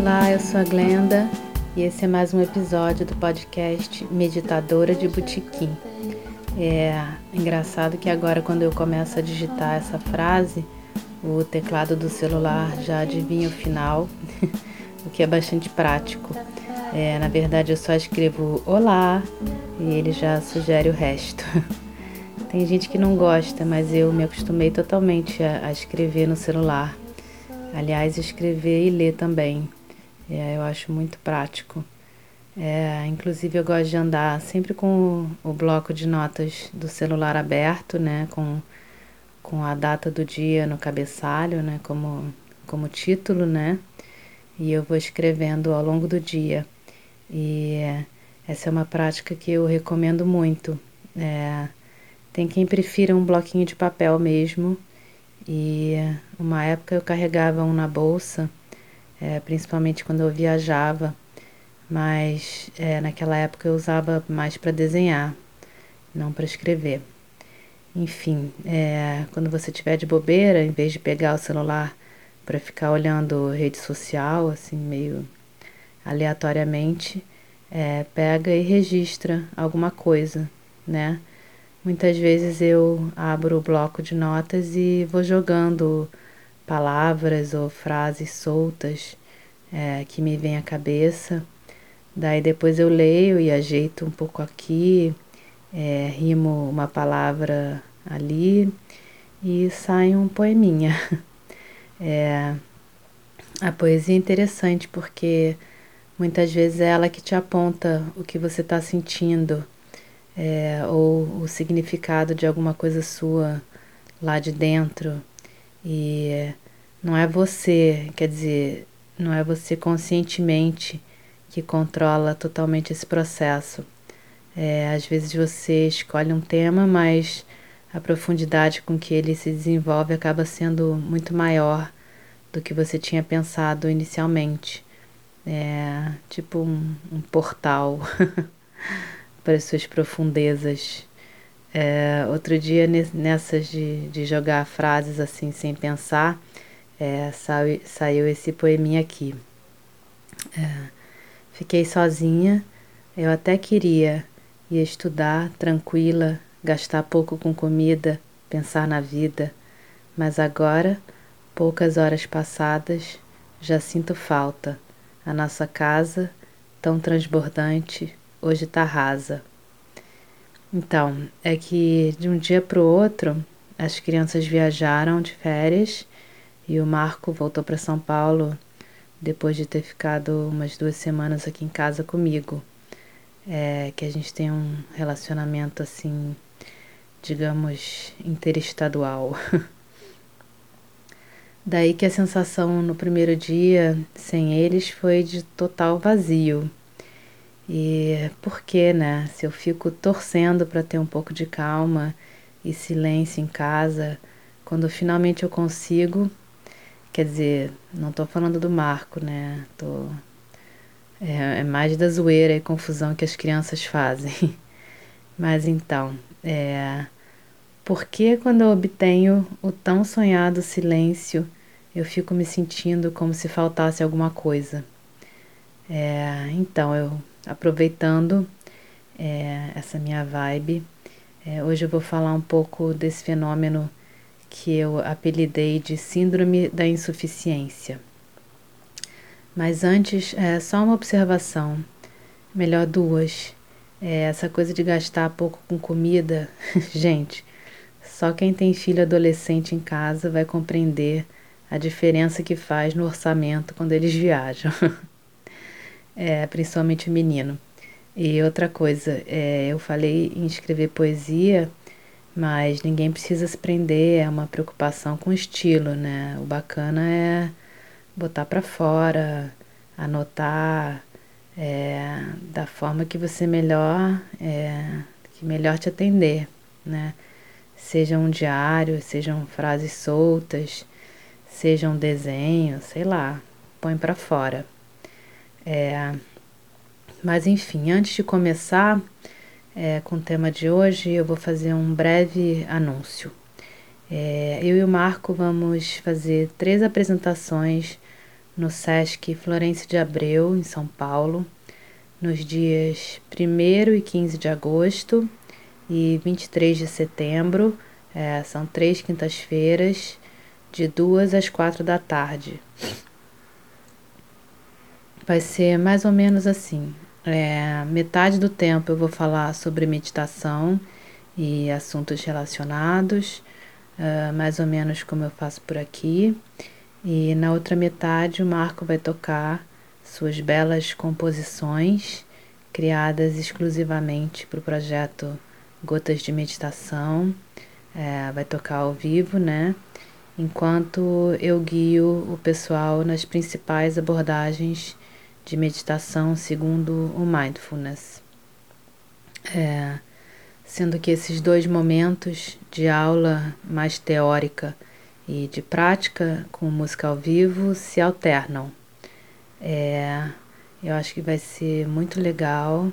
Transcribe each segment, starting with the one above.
Olá, eu sou a Glenda e esse é mais um episódio do podcast Meditadora de Botequim. É engraçado que agora, quando eu começo a digitar essa frase, o teclado do celular já adivinha o final, o que é bastante prático. É, na verdade, eu só escrevo Olá e ele já sugere o resto. Tem gente que não gosta, mas eu me acostumei totalmente a, a escrever no celular. Aliás, escrever e ler também. É, eu acho muito prático. É, inclusive, eu gosto de andar sempre com o, bloco de notas do celular aberto, né? Com, com a data do dia no cabeçalho, né? Como, como título, né? E eu vou escrevendo ao longo do dia. E essa é uma prática que eu recomendo muito. É, tem quem prefira um bloquinho de papel mesmo. E uma época eu carregava um na bolsa é, principalmente quando eu viajava, mas é, naquela época eu usava mais para desenhar, não para escrever. Enfim, é, quando você tiver de bobeira, em vez de pegar o celular para ficar olhando rede social, assim, meio aleatoriamente, é, pega e registra alguma coisa, né? Muitas vezes eu abro o bloco de notas e vou jogando palavras ou frases soltas é, que me vêm à cabeça. Daí depois eu leio e ajeito um pouco aqui, é, rimo uma palavra ali e sai um poeminha. É, a poesia é interessante porque muitas vezes é ela que te aponta o que você está sentindo é, ou o significado de alguma coisa sua lá de dentro. E não é você, quer dizer, não é você conscientemente que controla totalmente esse processo. É, às vezes você escolhe um tema, mas a profundidade com que ele se desenvolve acaba sendo muito maior do que você tinha pensado inicialmente. É tipo um, um portal para as suas profundezas. É, outro dia, nessas de, de jogar frases assim sem pensar, é, saiu, saiu esse poeminha aqui. É, fiquei sozinha, eu até queria ir estudar tranquila, gastar pouco com comida, pensar na vida, mas agora, poucas horas passadas, já sinto falta. A nossa casa, tão transbordante, hoje tá rasa. Então, é que de um dia para o outro as crianças viajaram de férias e o Marco voltou para São Paulo depois de ter ficado umas duas semanas aqui em casa comigo. É, que a gente tem um relacionamento assim, digamos, interestadual. Daí que a sensação no primeiro dia sem eles foi de total vazio. E por que, né? Se eu fico torcendo para ter um pouco de calma e silêncio em casa, quando finalmente eu consigo, quer dizer, não estou falando do Marco, né? Tô é, é, mais da zoeira e confusão que as crianças fazem. Mas então, é, por que quando eu obtenho o tão sonhado silêncio, eu fico me sentindo como se faltasse alguma coisa? É, então, eu aproveitando é, essa minha vibe, é, hoje eu vou falar um pouco desse fenômeno que eu apelidei de Síndrome da Insuficiência. Mas antes, é, só uma observação, melhor duas. É, essa coisa de gastar pouco com comida, gente, só quem tem filho adolescente em casa vai compreender a diferença que faz no orçamento quando eles viajam. é, principalmente o menino. E outra coisa, é, eu falei em escrever poesia, mas ninguém precisa se prender, é uma preocupação com estilo, né? O bacana é botar para fora anotar é, da forma que você melhor, é, que melhor te atender, né? Seja um diário, sejam frases soltas, seja um desenho, sei lá, põe para fora. É, mas enfim, antes de começar é, com o tema de hoje, eu vou fazer um breve anúncio. É, eu e o Marco vamos fazer três apresentações no Sesc Florencio de Abreu, em São Paulo, nos dias 1 e 15 de agosto e 23 de setembro. É, são três quintas-feiras, de duas às quatro da tarde. Vai ser mais ou menos assim. É, metade do tempo eu vou falar sobre meditação e assuntos relacionados uh, mais ou menos como eu faço por aqui. E na outra metade, o Marco vai tocar suas belas composições criadas exclusivamente para o projeto Gotas de Meditação. É, vai tocar ao vivo, né? Enquanto eu guio o pessoal nas principais abordagens de meditação segundo o mindfulness. É, sendo que esses dois momentos de aula mais teórica e de prática com música ao vivo se alternam. É, eu acho que vai ser muito legal.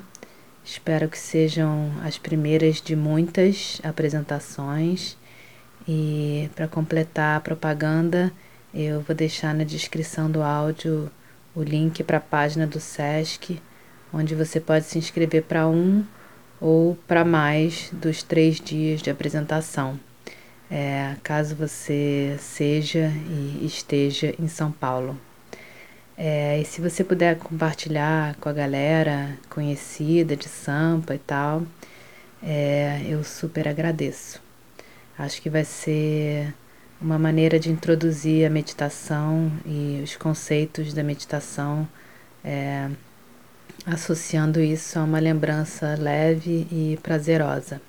Espero que sejam as primeiras de muitas apresentações. E para completar a propaganda, eu vou deixar na descrição do áudio o link para a página do SESC, onde você pode se inscrever para um ou para mais dos três dias de apresentação, é, caso você seja e esteja em São Paulo. É, e se você puder compartilhar com a galera conhecida de Sampa e tal, é, eu super agradeço. Acho que vai ser uma maneira de introduzir a meditação e os conceitos da meditação é, associando isso a uma lembrança leve e prazerosa.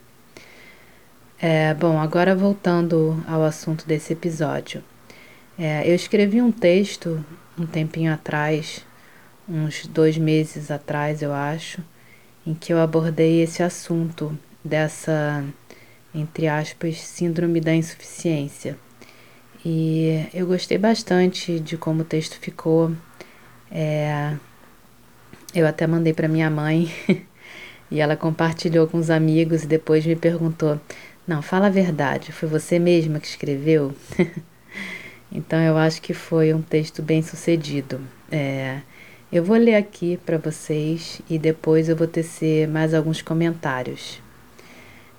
É, bom, agora voltando ao assunto desse episódio. É, eu escrevi um texto um tempinho atrás, uns dois meses atrás, eu acho, em que eu abordei esse assunto dessa, entre aspas, síndrome da insuficiência. E eu gostei bastante de como o texto ficou. É, eu até mandei para minha mãe e ela compartilhou com os amigos e depois me perguntou: Não, fala a verdade, foi você mesma que escreveu? então eu acho que foi um texto bem sucedido. É, eu vou ler aqui para vocês e depois eu vou tecer mais alguns comentários.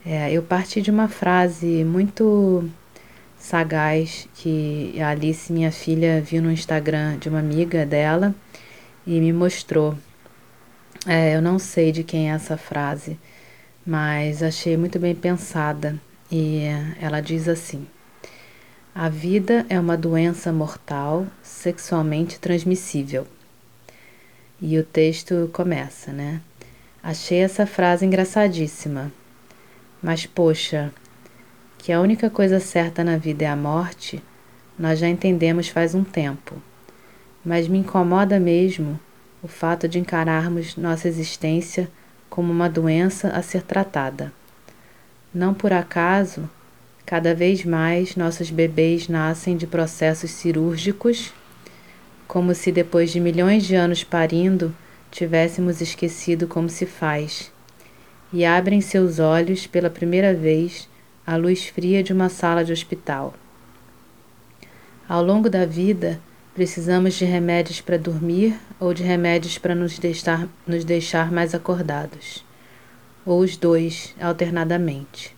É, eu parti de uma frase muito sagaz que a Alice, minha filha, viu no Instagram de uma amiga dela e me mostrou. É, eu não sei de quem é essa frase, mas achei muito bem pensada e ela diz assim: A vida é uma doença mortal sexualmente transmissível. E o texto começa, né? Achei essa frase engraçadíssima. Mas poxa, que a única coisa certa na vida é a morte, nós já entendemos faz um tempo. Mas me incomoda mesmo o fato de encararmos nossa existência como uma doença a ser tratada. Não por acaso, cada vez mais nossos bebês nascem de processos cirúrgicos, como se depois de milhões de anos parindo tivéssemos esquecido como se faz, e abrem seus olhos pela primeira vez à luz fria de uma sala de hospital. Ao longo da vida, Precisamos de remédios para dormir ou de remédios para nos deixar, nos deixar mais acordados, ou os dois alternadamente.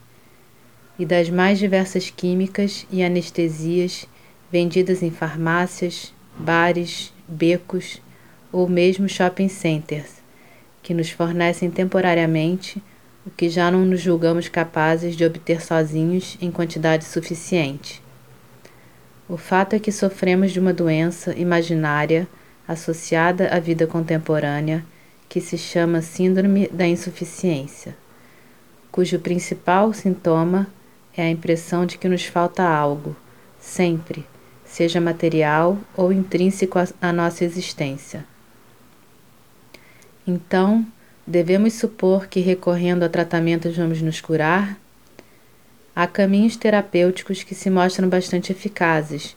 E das mais diversas químicas e anestesias vendidas em farmácias, bares, becos ou mesmo shopping centers, que nos fornecem temporariamente o que já não nos julgamos capazes de obter sozinhos em quantidade suficiente o fato é que sofremos de uma doença imaginária associada à vida contemporânea que se chama Síndrome da Insuficiência, cujo principal sintoma é a impressão de que nos falta algo, sempre, seja material ou intrínseco à nossa existência. Então, devemos supor que recorrendo a tratamentos vamos nos curar? Há caminhos terapêuticos que se mostram bastante eficazes,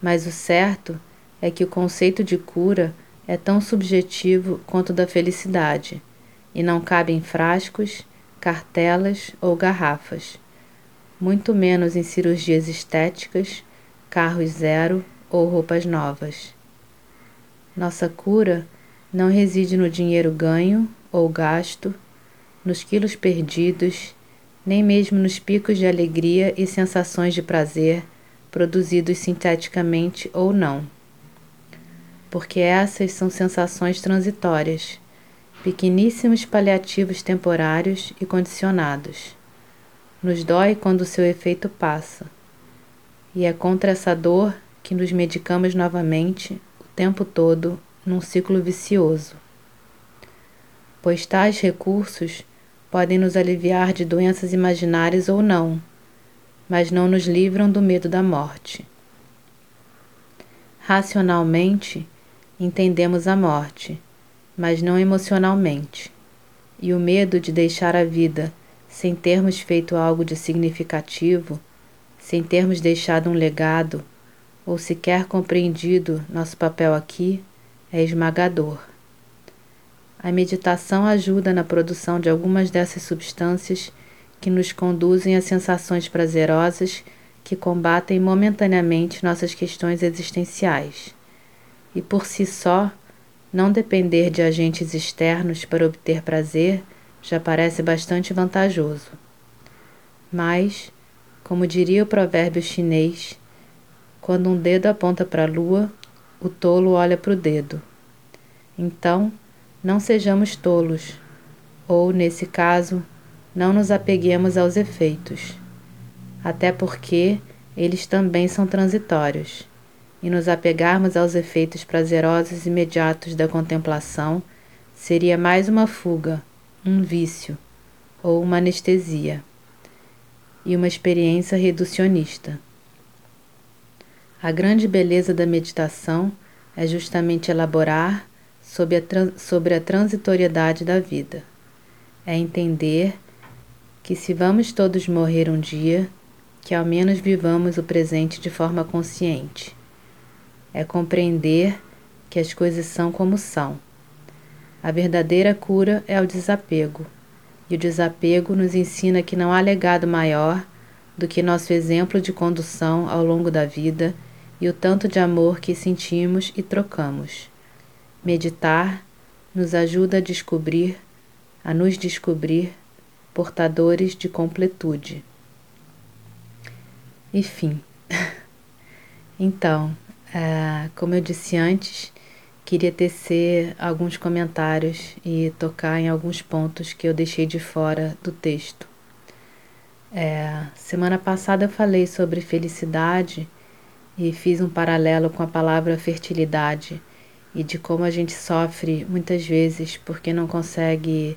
mas o certo é que o conceito de cura é tão subjetivo quanto da felicidade e não cabe em frascos, cartelas ou garrafas, muito menos em cirurgias estéticas, carros zero ou roupas novas. Nossa cura não reside no dinheiro ganho ou gasto, nos quilos perdidos, nem mesmo nos picos de alegria e sensações de prazer produzidos sinteticamente ou não. Porque essas são sensações transitórias, pequeníssimos paliativos temporários e condicionados. Nos dói quando o seu efeito passa. E é contra essa dor que nos medicamos novamente o tempo todo num ciclo vicioso. Pois tais recursos podem nos aliviar de doenças imaginárias ou não, mas não nos livram do medo da morte. Racionalmente, entendemos a morte, mas não emocionalmente, e o medo de deixar a vida sem termos feito algo de significativo, sem termos deixado um legado, ou sequer compreendido nosso papel aqui, é esmagador. A meditação ajuda na produção de algumas dessas substâncias que nos conduzem a sensações prazerosas que combatem momentaneamente nossas questões existenciais. E por si só, não depender de agentes externos para obter prazer já parece bastante vantajoso. Mas, como diria o provérbio chinês, quando um dedo aponta para a lua, o tolo olha para o dedo. Então, não sejamos tolos, ou, nesse caso, não nos apeguemos aos efeitos, até porque eles também são transitórios, e nos apegarmos aos efeitos prazerosos imediatos da contemplação seria mais uma fuga, um vício ou uma anestesia, e uma experiência reducionista. A grande beleza da meditação é justamente elaborar sobre a, sobre a transitoriedade da vida. É entender que, se vamos todos morrer um dia, que ao menos vivamos o presente de forma consciente. É compreender que as coisas são como são. A verdadeira cura é o desapego, e o desapego nos ensina que não há legado maior do que nosso exemplo de condução ao longo da vida e o tanto de amor que sentimos e trocamos. Meditar nos ajuda a descobrir, a nos descobrir portadores de completude. Enfim. então, é, como eu disse antes, queria tecer alguns comentários e tocar em alguns pontos que eu deixei de fora do texto. É, semana passada eu falei sobre felicidade e fiz um paralelo com a palavra fertilidade e de como a gente sofre muitas vezes porque não consegue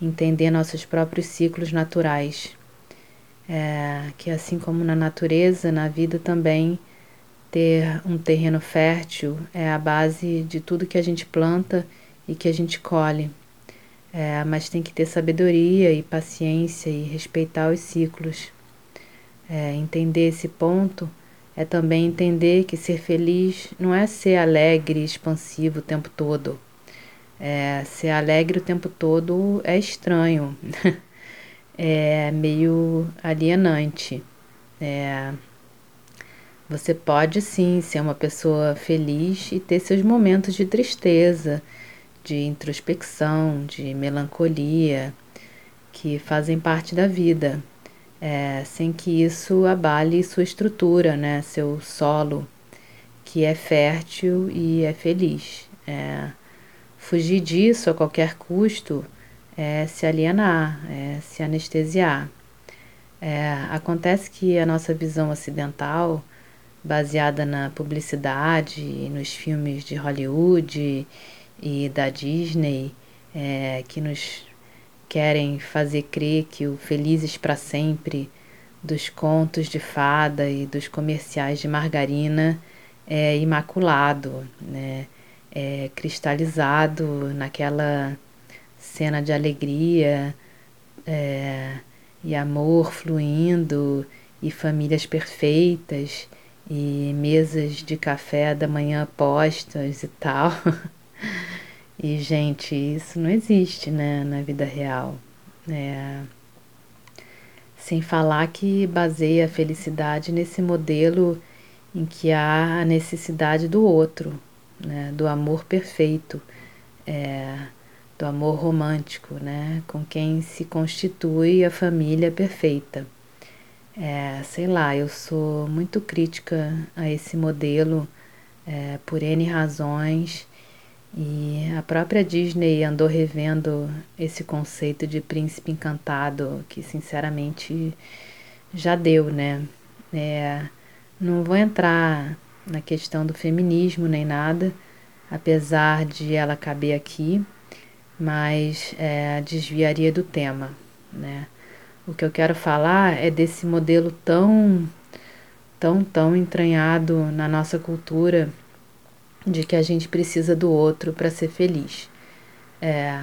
entender nossos próprios ciclos naturais. É, que assim como na natureza, na vida também, ter um terreno fértil é a base de tudo que a gente planta e que a gente colhe. É, mas tem que ter sabedoria e paciência e respeitar os ciclos. É, entender esse ponto é também entender que ser feliz não é ser alegre e expansivo o tempo todo. É, ser alegre o tempo todo é estranho, é meio alienante. É, você pode sim ser uma pessoa feliz e ter seus momentos de tristeza, de introspecção, de melancolia, que fazem parte da vida é, sem que isso abale sua estrutura, né, seu solo, que é fértil e é feliz. É, fugir disso a qualquer custo é se alienar, é se anestesiar. É, acontece que a nossa visão ocidental, baseada na publicidade, nos filmes de Hollywood e da Disney, é, que nos querem fazer crer que o Felizes para Sempre dos contos de fada e dos comerciais de margarina é imaculado, né? é cristalizado naquela cena de alegria é, e amor fluindo e famílias perfeitas e mesas de café da manhã postas e tal. E, gente, isso não existe né, na vida real. É... Sem falar que baseia a felicidade nesse modelo em que há a necessidade do outro, né, do amor perfeito, é, do amor romântico, né, com quem se constitui a família perfeita. É, sei lá, eu sou muito crítica a esse modelo é, por N razões e a própria Disney andou revendo esse conceito de príncipe encantado, que sinceramente já deu, né? É, não vou entrar na questão do feminismo nem nada, apesar de ela caber aqui, mas é, desviaria do tema, né? O que eu quero falar é desse modelo tão, tão, tão entranhado na nossa cultura de que a gente precisa do outro para ser feliz. É,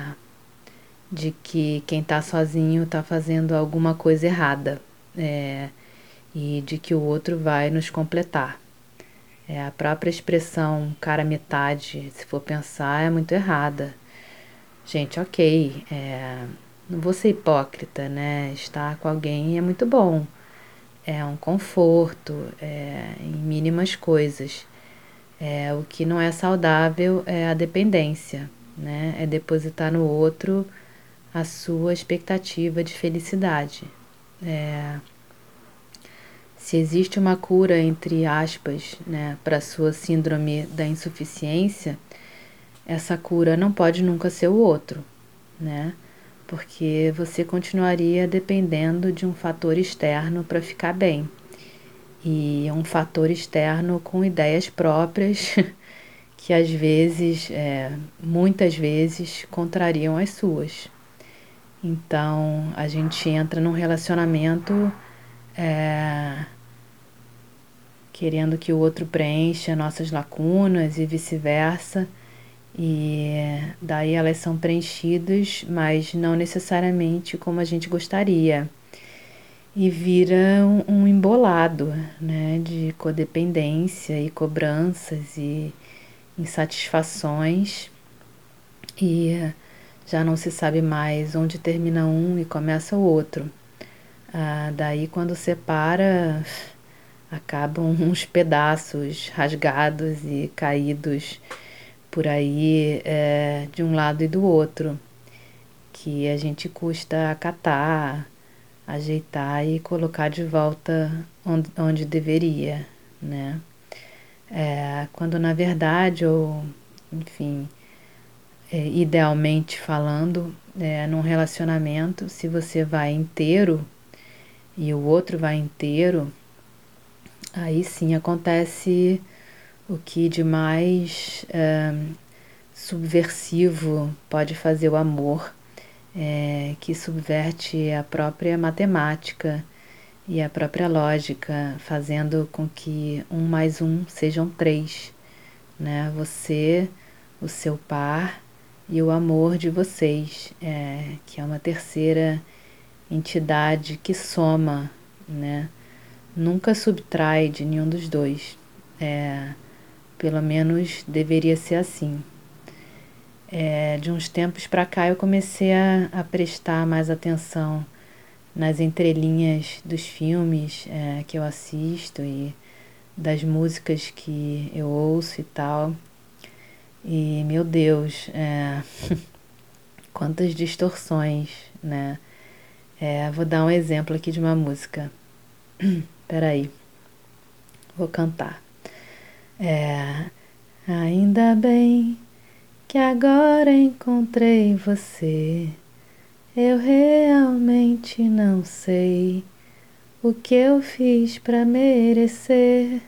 de que quem está sozinho está fazendo alguma coisa errada. É, e de que o outro vai nos completar. É, a própria expressão cara metade, se for pensar, é muito errada. Gente, ok, é, não vou ser hipócrita, né? Estar com alguém é muito bom. É um conforto, é, em mínimas coisas. É, o que não é saudável é a dependência, né? É depositar no outro a sua expectativa de felicidade. É, se existe uma cura, entre aspas, né, para a sua síndrome da insuficiência, essa cura não pode nunca ser o outro, né? porque você continuaria dependendo de um fator externo para ficar bem. E um fator externo com ideias próprias que às vezes, é, muitas vezes, contrariam as suas. Então a gente entra num relacionamento é, querendo que o outro preencha nossas lacunas e vice-versa e daí elas são preenchidas, mas não necessariamente como a gente gostaria. E vira um, um embolado né, de codependência e cobranças e insatisfações. E já não se sabe mais onde termina um e começa o outro. Ah, daí, quando separa, acabam uns pedaços rasgados e caídos por aí é, de um lado e do outro, que a gente custa acatar, ajeitar e colocar de volta onde, onde deveria, né? É, quando na verdade, ou enfim, é, idealmente falando, é, num relacionamento, se você vai inteiro e o outro vai inteiro, aí sim acontece o que de mais é, subversivo pode fazer o amor, é, que subverte a própria matemática e a própria lógica, fazendo com que um mais um sejam três, né? Você, o seu par e o amor de vocês, é, que é uma terceira entidade que soma, né? Nunca subtrai de nenhum dos dois. É, pelo menos deveria ser assim. É, de uns tempos para cá eu comecei a, a, prestar mais atenção nas entrelinhas dos filmes é, que eu assisto e das músicas que eu ouço e tal. E meu Deus, é, quantas distorções, né? É, vou dar um exemplo aqui de uma música. Peraí, vou cantar. É, ainda bem que agora encontrei você. Eu realmente não sei o que eu fiz para merecer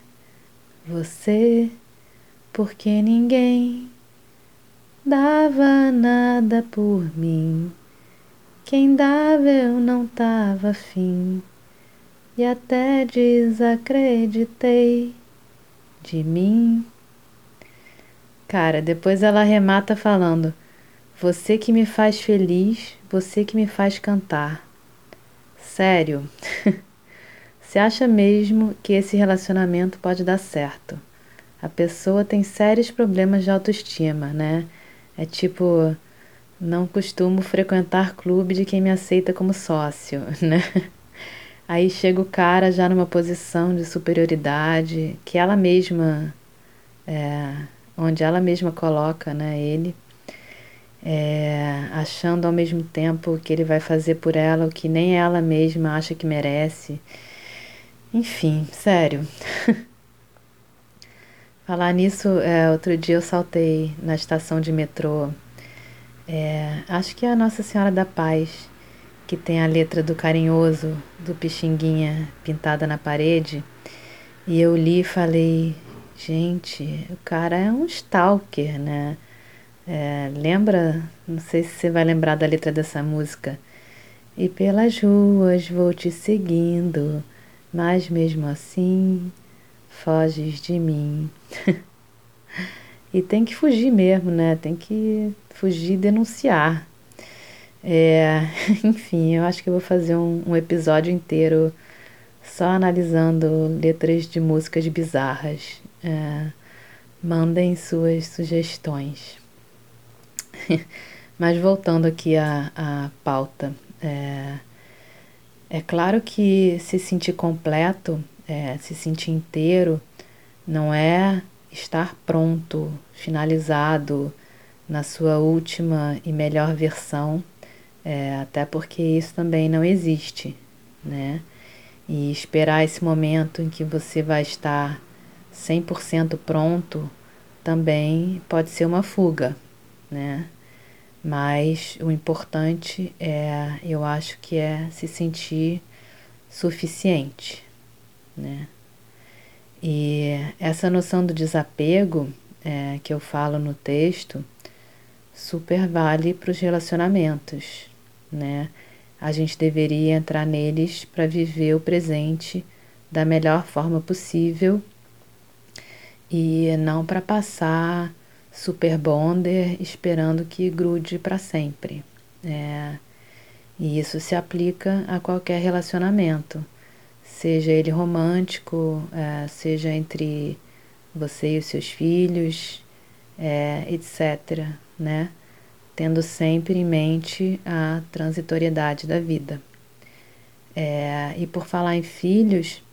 você, porque ninguém dava nada por mim. Quem dava eu não tava afim e até desacreditei de mim. Cara, depois ela remata falando: Você que me faz feliz, você que me faz cantar. Sério, você acha mesmo que esse relacionamento pode dar certo? A pessoa tem sérios problemas de autoestima, né? É tipo, não costumo frequentar clube de quem me aceita como sócio, né? Aí chega o cara já numa posição de superioridade que ela mesma, é, onde ela mesma coloca, né, ele é, achando ao mesmo tempo que ele vai fazer por ela o que nem ela mesma acha que merece. Enfim, sério. Falar nisso, é, outro dia eu saltei na estação de metrô. É, acho que é a Nossa Senhora da Paz, que tem a letra do carinhoso do Pixinguinha pintada na parede. E eu li e falei, gente, o cara é um stalker, né? É, lembra? Não sei se você vai lembrar da letra dessa música. E pelas ruas vou te seguindo, mas mesmo assim foges de mim. e tem que fugir mesmo, né? Tem que fugir e denunciar. É, enfim, eu acho que eu vou fazer um, um episódio inteiro só analisando letras de músicas bizarras. É, mandem suas sugestões. Mas voltando aqui à, à pauta, é, é claro que se sentir completo, é, se sentir inteiro, não é estar pronto, finalizado na sua última e melhor versão, é, até porque isso também não existe, né? E esperar esse momento em que você vai estar 100% pronto também pode ser uma fuga, né? Mas o importante é, eu acho que é se sentir suficiente, né? E essa noção do desapego é, que eu falo no texto super vale para os relacionamentos, né? A gente deveria entrar neles para viver o presente da melhor forma possível e não para passar super bonder esperando que grude para sempre. É, e isso se aplica a qualquer relacionamento, seja ele romântico, é, seja entre você e os seus filhos, é, etc. Né? Tendo sempre em mente a transitoriedade da vida. É, e por falar em filhos,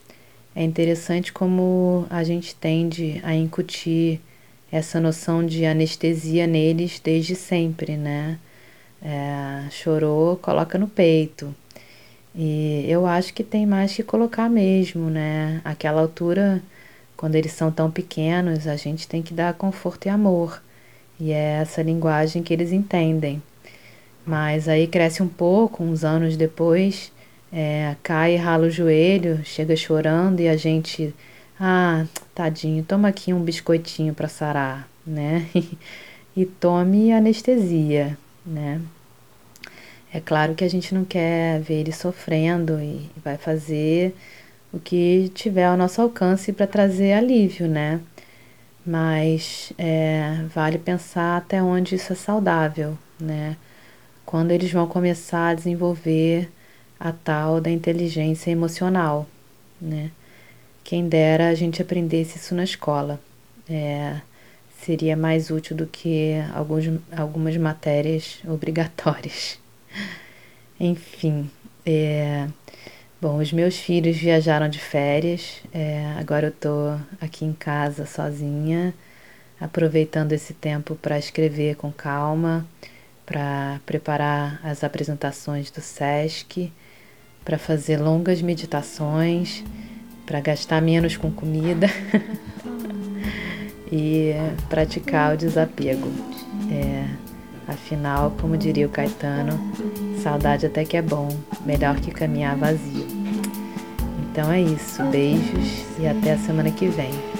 é interessante como a gente tende a incutir essa noção de anestesia neles desde sempre, né? É, chorou, coloca no peito. E eu acho que tem mais que colocar mesmo, né? Aquela altura, quando eles são tão pequenos, a gente tem que dar conforto e amor. E é essa linguagem que eles entendem. Mas aí cresce um pouco, uns anos depois, é, cai, rala o joelho, chega chorando e a gente ah, tadinho, toma aqui um biscoitinho para sarar, né? e tome anestesia, né? É claro que a gente não quer ver ele sofrendo e vai fazer o que tiver ao nosso alcance para trazer alívio, né? Mas é, vale pensar até onde isso é saudável, né? Quando eles vão começar a desenvolver a tal da inteligência emocional, né? Quem dera a gente aprendesse isso na escola. É, seria mais útil do que alguns, algumas matérias obrigatórias. Enfim, é, bom, os meus filhos viajaram de férias, é, agora eu tô aqui em casa sozinha, aproveitando esse tempo para escrever com calma, para preparar as apresentações do SESC, para fazer longas meditações para gastar menos com comida e praticar o desapego. É, afinal, como diria o Caetano, saudade até que é bom, melhor que caminhar vazio. Então é isso, beijos e até a semana que vem.